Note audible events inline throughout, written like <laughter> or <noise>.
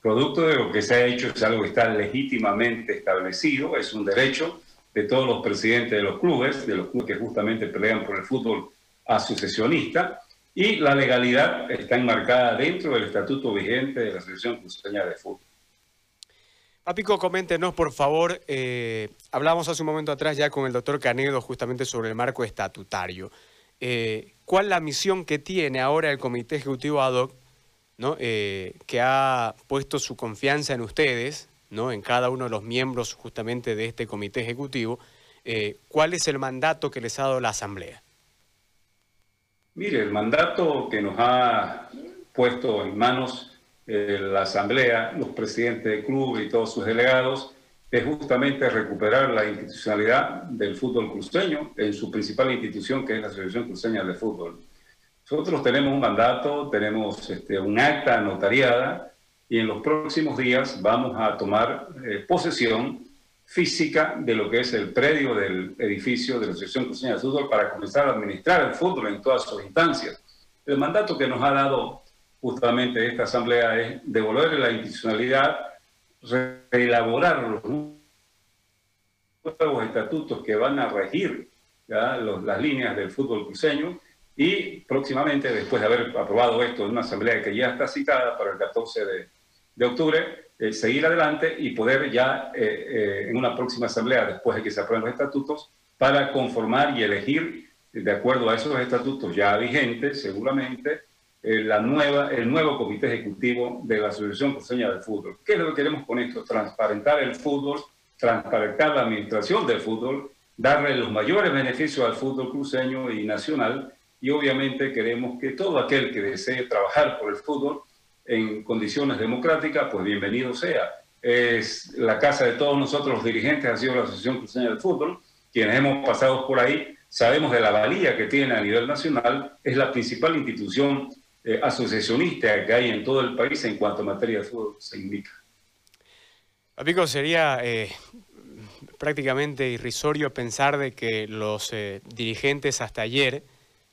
producto de lo que se ha hecho es algo que está legítimamente establecido, es un derecho de todos los presidentes de los clubes, de los clubes que justamente pelean por el fútbol asociacionista, y la legalidad está enmarcada dentro del estatuto vigente de la Asociación Cruceña de Fútbol. Papico, coméntenos, por favor, eh, hablamos hace un momento atrás ya con el doctor Canedo justamente sobre el marco estatutario. Eh, ¿Cuál la misión que tiene ahora el Comité Ejecutivo ad hoc, ¿no? Eh, que ha puesto su confianza en ustedes, ¿no? en cada uno de los miembros justamente de este Comité Ejecutivo? ¿Cuál es el mandato que les ha dado la Asamblea? Mire, el mandato que nos ha puesto en manos eh, la Asamblea, los presidentes del club y todos sus delegados, es justamente recuperar la institucionalidad del fútbol cruceño en su principal institución, que es la Asociación Cruceña de Fútbol. Nosotros tenemos un mandato, tenemos este, un acta notariada y en los próximos días vamos a tomar eh, posesión física de lo que es el predio del edificio de la Asociación Cruceña de Fútbol para comenzar a administrar el fútbol en todas sus instancias. El mandato que nos ha dado justamente esta asamblea es devolver la institucionalidad, reelaborar los nuevos estatutos que van a regir las líneas del fútbol cruceño y próximamente, después de haber aprobado esto en una asamblea que ya está citada para el 14 de, de octubre, eh, seguir adelante y poder ya eh, eh, en una próxima asamblea, después de que se aprueben los estatutos, para conformar y elegir, de acuerdo a esos estatutos ya vigentes, seguramente, la nueva, el nuevo comité ejecutivo de la Asociación Cruceña del Fútbol. ¿Qué es lo que queremos con esto? Transparentar el fútbol, transparentar la administración del fútbol, darle los mayores beneficios al fútbol cruceño y nacional, y obviamente queremos que todo aquel que desee trabajar por el fútbol en condiciones democráticas, pues bienvenido sea. Es la casa de todos nosotros los dirigentes, ha sido la Asociación Cruceña del Fútbol, quienes hemos pasado por ahí, sabemos de la valía que tiene a nivel nacional, es la principal institución eh, asociacionista que hay en todo el país en cuanto a materia de fútbol se indica. Amigo, sería eh, prácticamente irrisorio pensar de que los eh, dirigentes hasta ayer,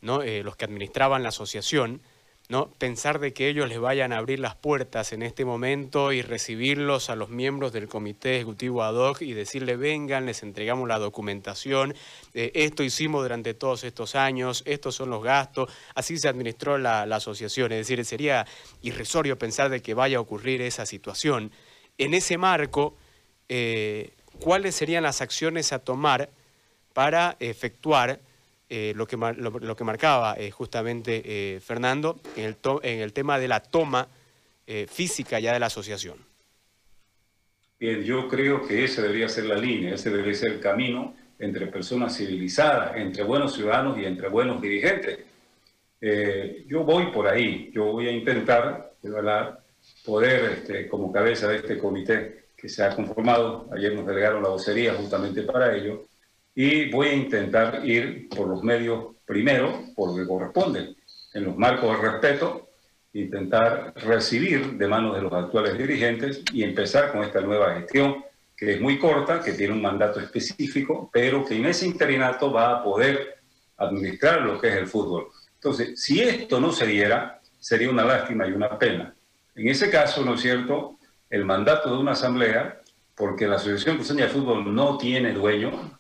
¿no? los que administraban la asociación, ¿no? Pensar de que ellos les vayan a abrir las puertas en este momento y recibirlos a los miembros del comité ejecutivo ad hoc y decirle vengan, les entregamos la documentación, eh, esto hicimos durante todos estos años, estos son los gastos, así se administró la, asociación. Es decir, sería irrisorio pensar de que vaya a ocurrir esa situación. En ese marco, eh, ¿cuáles serían las acciones a tomar para efectuar eh, lo, que, lo, que marcaba eh, justamente eh, Fernando en el, en el tema de la toma física ya de la asociación. Bien, yo creo que esa debería ser la línea, ese debería ser el camino entre personas civilizadas, entre buenos ciudadanos y entre buenos dirigentes. yo voy por ahí, yo voy a intentar, ¿verdad? poder, este, como cabeza de este comité que se ha conformado, ayer nos delegaron la vocería justamente para ello, y voy a intentar ir por los medios primero, por lo que corresponde, en los marcos de respeto, intentar recibir de manos de los actuales dirigentes y empezar con esta nueva gestión que es muy corta, que tiene un mandato específico, pero que en ese interinato va a poder administrar lo que es el fútbol. Entonces, si esto no se diera, sería una lástima y una pena. En ese caso, ¿no es cierto?, el mandato de una asamblea, porque la Asociación Cruceña de Fútbol no tiene dueño,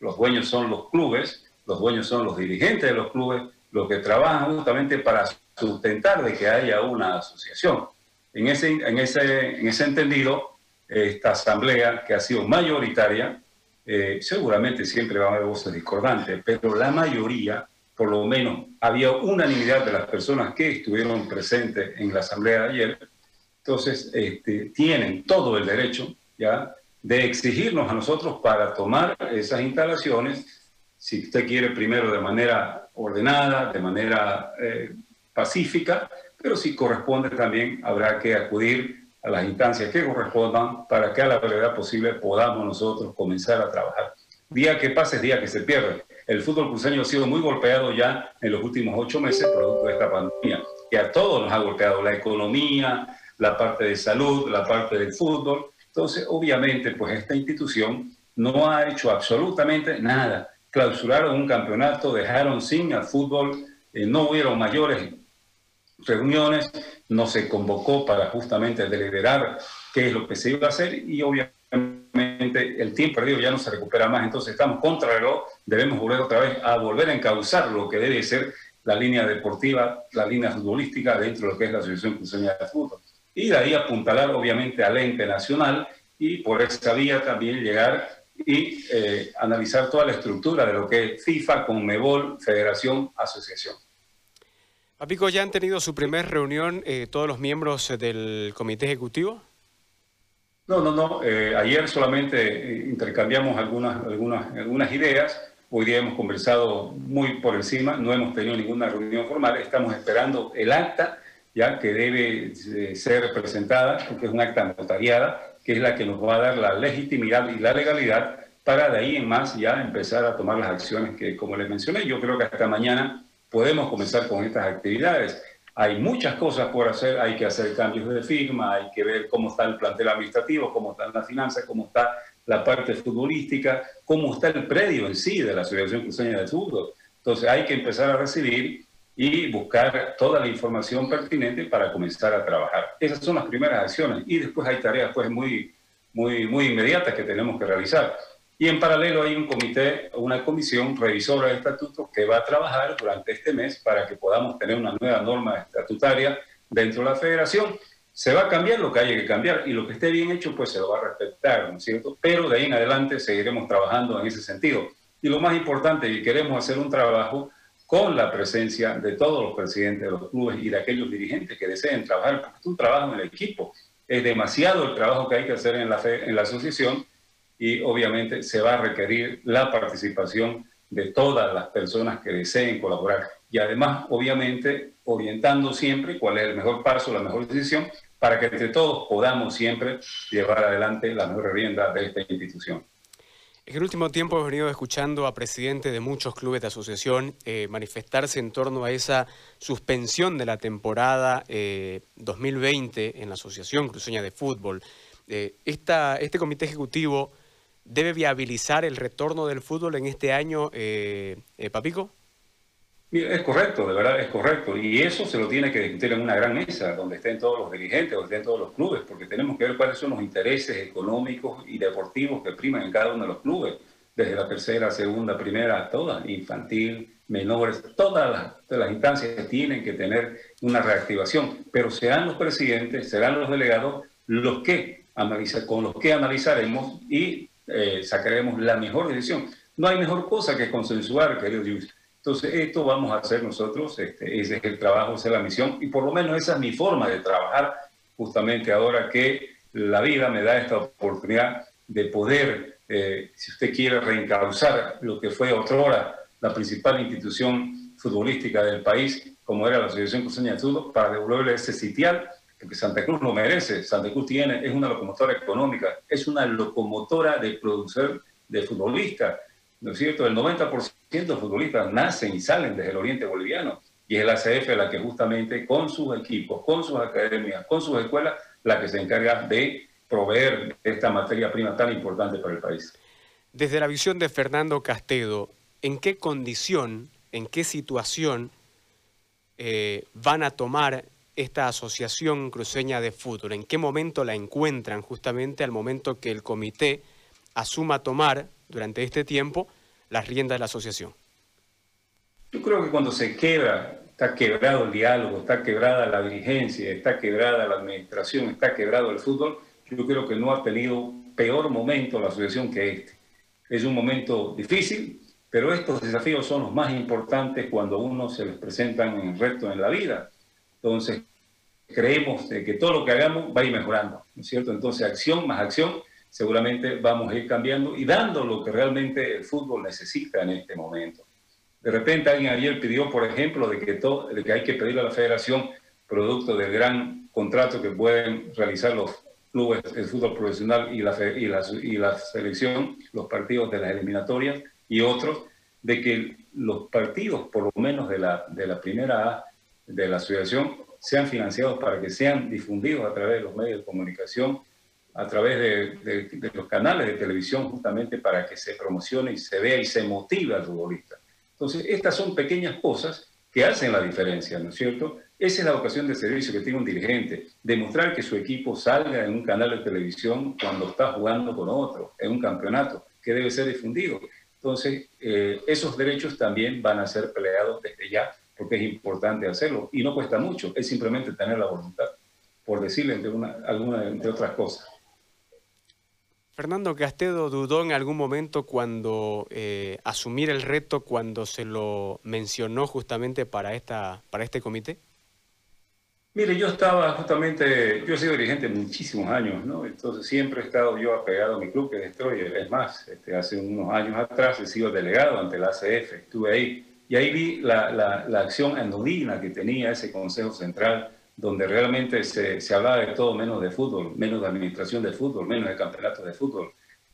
los dueños son los clubes, los dueños son los dirigentes de los clubes, los que trabajan justamente para sustentar de que haya una asociación. En ese, en ese, en ese entendido, esta asamblea que ha sido mayoritaria, eh, seguramente siempre va a haber voces discordantes, pero la mayoría, por lo menos, había unanimidad de las personas que estuvieron presentes en la asamblea de ayer, entonces este, tienen todo el derecho ya de exigirnos a nosotros para tomar esas instalaciones, si usted quiere primero de manera ordenada, de manera eh, pacífica, pero si corresponde también habrá que acudir a las instancias que correspondan para que a la brevedad posible podamos nosotros comenzar a trabajar. Día que pase es día que se pierde. El fútbol cruceño ha sido muy golpeado ya en los últimos ocho meses producto de esta pandemia, que a todos nos ha golpeado la economía, la parte de salud, la parte del fútbol, entonces, obviamente, pues esta institución no ha hecho absolutamente nada. Clausuraron un campeonato, dejaron sin al fútbol, eh, no hubieron mayores reuniones, no se convocó para justamente deliberar qué es lo que se iba a hacer y obviamente el tiempo perdido ya no se recupera más, entonces estamos contra el debemos volver otra vez a volver a encauzar lo que debe ser la línea deportiva, la línea futbolística dentro de lo que es la Asociación Cruceña de Fútbol. Y de ahí apuntalar obviamente al ente nacional y por esa vía también llegar y eh, analizar toda la estructura de lo que es FIFA, Conmebol, Federación, Asociación. Papico, ¿ya han tenido su primera reunión eh, todos los miembros del comité ejecutivo? No, no, no. Eh, ayer solamente intercambiamos algunas, algunas, algunas ideas. Hoy día hemos conversado muy por encima, no hemos tenido ninguna reunión formal. Estamos esperando el acta ya que debe ser presentada, porque es un acta notariada, que es la que nos va a dar la legitimidad y la legalidad para de ahí en más ya empezar a tomar las acciones que, como les mencioné, yo creo que hasta mañana podemos comenzar con estas actividades. Hay muchas cosas por hacer, hay que hacer cambios de firma, hay que ver cómo está el plantel administrativo, cómo están las finanzas, cómo está la parte futbolística, cómo está el predio en sí de la Asociación Cruceña de Fútbol. Entonces hay que empezar a recibir y buscar toda la información pertinente para comenzar a trabajar. Esas son las primeras acciones y después hay tareas pues muy, muy, muy inmediatas que tenemos que realizar. Y en paralelo hay un comité, una comisión revisora de estatutos que va a trabajar durante este mes para que podamos tener una nueva norma estatutaria dentro de la federación. Se va a cambiar lo que haya que cambiar y lo que esté bien hecho pues se lo va a respetar, ¿no es cierto? Pero de ahí en adelante seguiremos trabajando en ese sentido. Y lo más importante, y queremos hacer un trabajo con la presencia de todos los presidentes de los clubes y de aquellos dirigentes que deseen trabajar, porque es un trabajo en el equipo. Es demasiado el trabajo que hay que hacer en la, en la asociación y obviamente se va a requerir la participación de todas las personas que deseen colaborar. Y además, obviamente, orientando siempre cuál es el mejor paso, la mejor decisión, para que entre todos podamos siempre llevar adelante la mejor rienda de esta institución. En el último tiempo hemos venido escuchando a presidentes de muchos clubes de asociación eh, manifestarse en torno a esa suspensión de la temporada 2020 eh, en la Asociación Cruceña de Fútbol. Eh, este comité ejecutivo debe viabilizar el retorno del fútbol en este año, Papico. Es correcto, de verdad es correcto. Y eso se lo tiene que discutir en una gran mesa, donde estén todos los dirigentes, donde estén todos los clubes, porque tenemos que ver cuáles son los intereses económicos y deportivos que priman en cada uno de los clubes, desde la tercera, segunda, primera, todas, infantil, menores, todas las, instancias tienen que tener una reactivación, pero serán los presidentes, serán los delegados los que analiza, con los que analizaremos y eh, sacaremos la mejor decisión. No hay mejor cosa que consensuar, querido Luis entonces, esto vamos a hacer nosotros, este, ese es el trabajo, esa es la misión, y por lo menos esa es mi forma de trabajar, justamente ahora que la vida me da esta oportunidad de poder, eh, si usted quiere, reencauzar lo que fue otrora la principal institución futbolística del país, como era la Asociación Cruceña de Fútbol, para devolverle ese sitial, porque Santa Cruz lo merece. Santa Cruz tiene, es una locomotora económica, es una locomotora de producción de futbolistas ¿no es cierto? El 90% de futbolistas nacen y salen desde el oriente boliviano y es la ACF la que justamente con sus equipos, con sus academias, con sus escuelas, la que se encarga de proveer esta materia prima tan importante para el país. Desde la visión de Fernando Castedo, ¿en qué condición, en qué situación eh, van a tomar esta asociación cruceña de fútbol? ¿En qué momento la encuentran justamente al momento que el comité asuma tomar durante este tiempo las riendas de la asociación? Yo creo que cuando se quebra, está quebrado el diálogo, está quebrada la dirigencia, está quebrada la administración, está quebrado el fútbol, yo creo que no ha tenido peor momento la asociación que este. Es un momento difícil, pero estos desafíos son los más importantes cuando uno se les presentan en reto en la vida. Entonces, creemos que todo lo que hagamos va a ir mejorando, ¿no es cierto? Entonces, acción más acción seguramente vamos a ir cambiando y dando lo que realmente el fútbol necesita en este momento. De repente alguien ayer pidió, por ejemplo, de que, hay que pedirle a la federación, producto del gran contrato que pueden realizar los clubes de fútbol profesional y la, y, selección, los partidos de las eliminatorias y otros, de que los partidos, por lo menos de la, de la primera A de la asociación, sean financiados para que sean difundidos a través de los medios de comunicación a través de, los canales de televisión justamente para que se promocione y se vea y se motive al futbolista. Entonces, estas son pequeñas cosas que hacen la diferencia, ¿no es cierto? Esa es la vocación de servicio que tiene un dirigente, demostrar que su equipo salga en un canal de televisión cuando está jugando con otro, en un campeonato, que debe ser difundido. Entonces, eh, esos derechos también van a ser peleados desde ya, porque es importante hacerlo y no cuesta mucho, es simplemente tener la voluntad, por decirle entre, una, alguna, entre otras cosas. Fernando Castedo dudó en algún momento cuando eh, asumir el reto cuando se lo mencionó justamente para, esta, para este comité. Mire, yo estaba justamente, yo he sido dirigente muchísimos años, ¿no? Entonces siempre he estado yo apegado a mi club, que es Destroyer. Es más, este, hace unos años atrás he sido delegado ante la ACF, estuve ahí. Y ahí vi la, la, la acción anodina que tenía ese Consejo Central donde realmente se, se, hablaba de todo menos de fútbol, menos de administración de fútbol, menos de campeonatos de fútbol.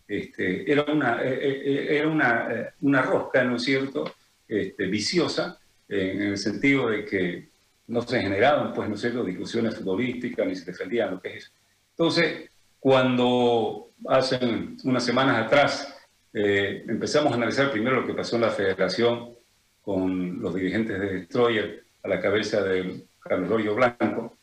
Este, era una, eh, eh, eh, era una, una rosca, ¿no es cierto?, este, viciosa, en el sentido de que no se generaban, pues, ¿no es cierto?, discusiones futbolísticas, ni se defendían lo que es. Entonces, cuando hace unas semanas atrás empezamos a analizar primero lo que pasó en la federación con los dirigentes de Destroyer a la cabeza del Carlos Royo Blanco,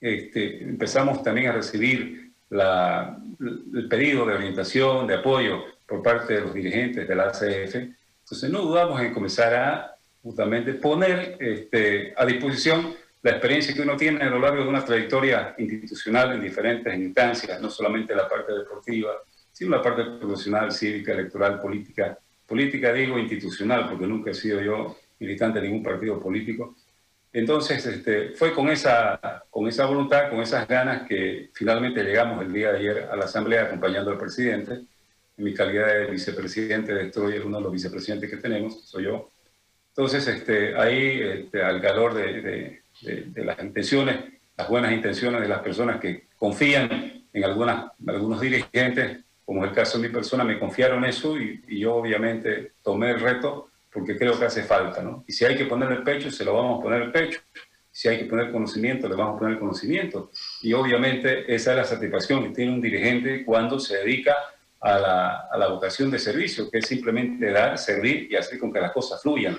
este, empezamos también a recibir la, el pedido de orientación, de apoyo por parte de los dirigentes de la ACF. Entonces no dudamos en comenzar a justamente poner este, a disposición la experiencia que uno tiene a lo largo de una trayectoria institucional en diferentes instancias, no solamente la parte deportiva, sino la parte profesional, cívica, electoral, política. Política digo institucional, porque nunca he sido yo militante de ningún partido político, entonces, este, fue con esa, con esa voluntad, con esas ganas que finalmente llegamos el día de ayer a la Asamblea acompañando al presidente. En mi calidad de vicepresidente de uno de los vicepresidentes que tenemos, soy yo. Entonces, este, ahí, este, al calor de, de, las intenciones, las buenas intenciones de las personas que confían en algunas, algunos dirigentes, como es el caso de mi persona, me confiaron eso y, y yo obviamente tomé el reto porque creo que hace falta, ¿no? Y si hay que poner el pecho, se lo vamos a poner el pecho. Si hay que poner conocimiento, le vamos a poner conocimiento. Y obviamente esa es la satisfacción que tiene un dirigente cuando se dedica a la, a la vocación de servicio, que es simplemente dar, servir y hacer con que las cosas fluyan.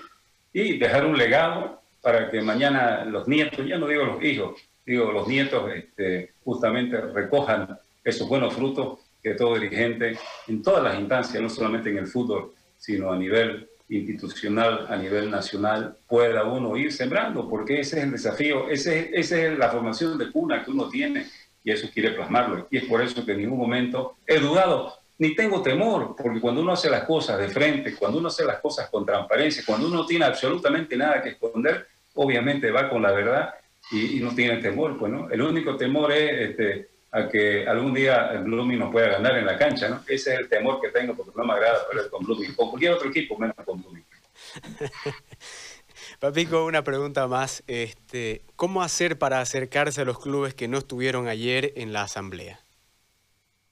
Y dejar un legado para que mañana los nietos, ya no digo los hijos, digo los nietos, este, justamente recojan esos buenos frutos que todo dirigente, en todas las instancias, no solamente en el fútbol, sino a nivel institucional a nivel nacional pueda uno ir sembrando, porque ese es el desafío, esa es la formación de cuna que uno tiene y eso quiere plasmarlo. Y es por eso que en ningún momento he dudado, ni tengo temor, porque cuando uno hace las cosas de frente, cuando uno hace las cosas con transparencia, cuando uno no tiene absolutamente nada que esconder, obviamente va con la verdad y, no tiene temor. Pues, ¿no? El único temor es... Este, a que algún día el Blooming nos pueda ganar en la cancha, ¿no? Ese es el temor que tengo porque no me agrada perder con Blooming, con cualquier otro equipo menos con Blooming. <laughs> Papico, una pregunta más. Este, ¿Cómo hacer para acercarse a los clubes que no estuvieron ayer en la asamblea?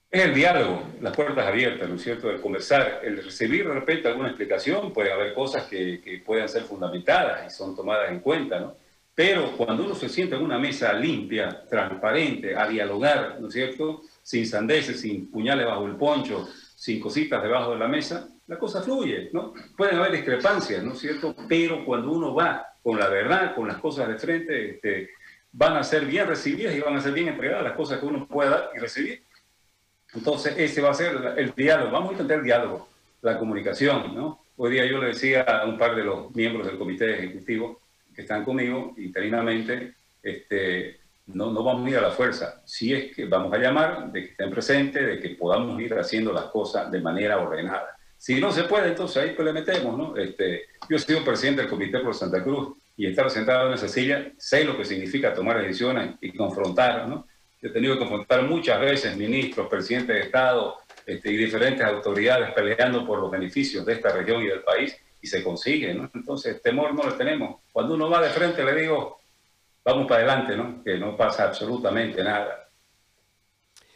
Es el diálogo, las puertas abiertas, ¿no es cierto? El conversar, el recibir de repente alguna explicación, puede haber cosas que, que puedan ser fundamentadas y son tomadas en cuenta, ¿no? Pero cuando uno se sienta en una mesa limpia, transparente, a dialogar, ¿no es cierto? Sin sandeces, sin puñales bajo el poncho, sin cositas debajo de la mesa, la cosa fluye, ¿no? Pueden haber discrepancias, ¿no es cierto? Pero cuando uno va con la verdad, con las cosas de frente, este, van a ser bien recibidas y van a ser bien entregadas las cosas que uno pueda dar y recibir. Entonces, ese va a ser el diálogo. Vamos a intentar el diálogo, la comunicación, ¿no? Hoy día yo le decía a un par de los miembros del comité ejecutivo, que están conmigo interinamente, este, no, no vamos a ir a la fuerza. Si es que vamos a llamar de que estén presentes, de que podamos ir haciendo las cosas de manera ordenada. Si no se puede, entonces ahí pues le metemos, ¿no? Este, yo he sido presidente del Comité por Santa Cruz y estar sentado en esa silla, sé lo que significa tomar decisiones y confrontar, ¿no? He tenido que confrontar muchas veces ministros, presidentes de Estado este, y diferentes autoridades peleando por los beneficios de esta región y del país y se consigue, ¿no? Entonces, temor no lo tenemos. Cuando uno va de frente, le digo, vamos para adelante, ¿no? Que no pasa absolutamente nada.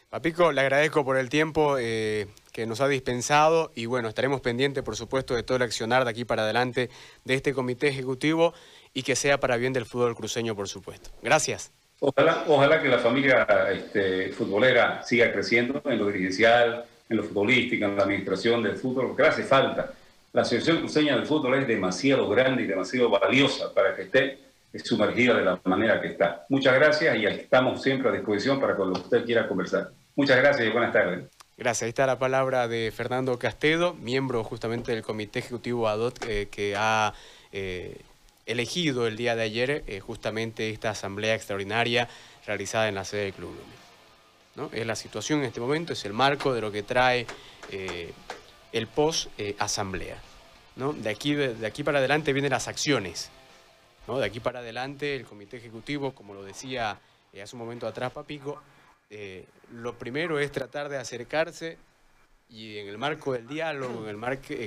Papico, le agradezco por el tiempo eh, que nos ha dispensado y bueno, estaremos pendientes, por supuesto, de todo el accionar de aquí para adelante de este comité ejecutivo y que sea para bien del fútbol cruceño, por supuesto. Gracias. Ojalá, ojalá que la familia este, futbolera siga creciendo en lo dirigencial, en lo futbolístico, en la administración del fútbol, porque hace falta la Asociación Cruceña del Fútbol es demasiado grande y demasiado valiosa para que esté sumergida de la manera que está. Muchas gracias y estamos siempre a disposición para cuando usted quiera conversar. Muchas gracias y buenas tardes. Gracias. Ahí está la palabra de Fernando Castedo, miembro justamente del Comité Ejecutivo ADOT eh, que ha eh, elegido el día de ayer eh, justamente esta asamblea extraordinaria realizada en la sede del Club. ¿no? Es la situación en este momento, es el marco de lo que trae el post-asamblea. ¿no? De, aquí, de aquí para adelante vienen las acciones. ¿no? De aquí para adelante el Comité Ejecutivo, como lo decía hace un momento atrás Papico, lo primero es tratar de acercarse y en el marco del diálogo, en el marco